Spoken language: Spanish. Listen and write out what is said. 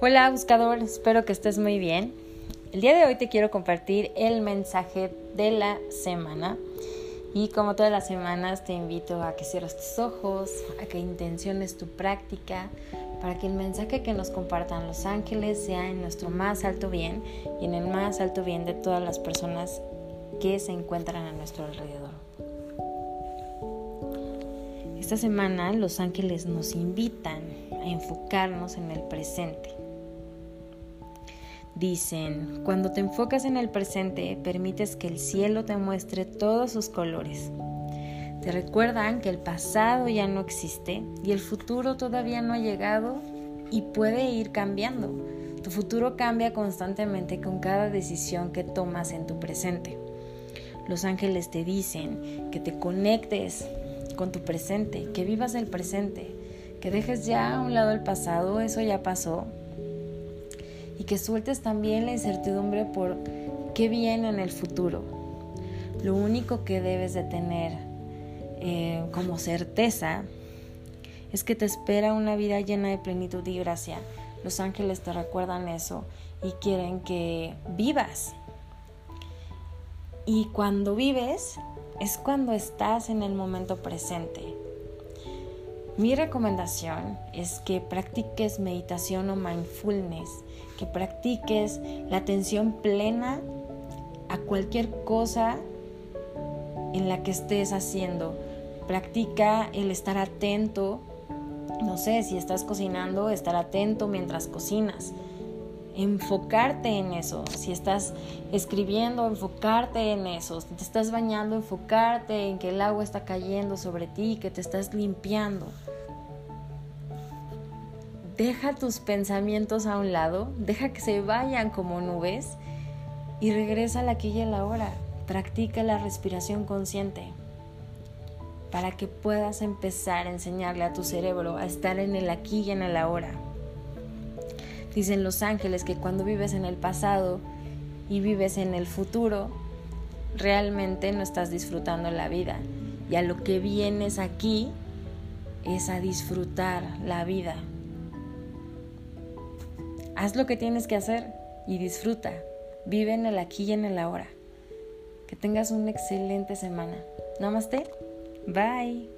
Hola buscador, espero que estés muy bien. El día de hoy te quiero compartir el mensaje de la semana y como todas las semanas te invito a que cierres tus ojos, a que intenciones tu práctica para que el mensaje que nos compartan los ángeles sea en nuestro más alto bien y en el más alto bien de todas las personas que se encuentran a nuestro alrededor. Esta semana los ángeles nos invitan a enfocarnos en el presente Dicen, cuando te enfocas en el presente, permites que el cielo te muestre todos sus colores. Te recuerdan que el pasado ya no existe y el futuro todavía no ha llegado y puede ir cambiando. Tu futuro cambia constantemente con cada decisión que tomas en tu presente. Los ángeles te dicen que te conectes con tu presente, que vivas el presente, que dejes ya a un lado el pasado, eso ya pasó, y que sueltes también la incertidumbre por qué viene en el futuro. Lo único que debes de tener eh, como certeza es que te espera una vida llena de plenitud y gracia. Los ángeles te recuerdan eso y quieren que vivas. Y cuando vives es cuando estás en el momento presente. Mi recomendación es que practiques meditación o mindfulness que practiques la atención plena a cualquier cosa en la que estés haciendo. Practica el estar atento, no sé, si estás cocinando, estar atento mientras cocinas. Enfocarte en eso. Si estás escribiendo, enfocarte en eso. Si te estás bañando, enfocarte en que el agua está cayendo sobre ti, que te estás limpiando. Deja tus pensamientos a un lado, deja que se vayan como nubes y regresa al aquí y a la hora. Practica la respiración consciente para que puedas empezar a enseñarle a tu cerebro a estar en el aquí y en el ahora. Dicen los ángeles que cuando vives en el pasado y vives en el futuro, realmente no estás disfrutando la vida. Y a lo que vienes aquí es a disfrutar la vida. Haz lo que tienes que hacer y disfruta. Vive en el aquí y en el ahora. Que tengas una excelente semana. Namaste. Bye.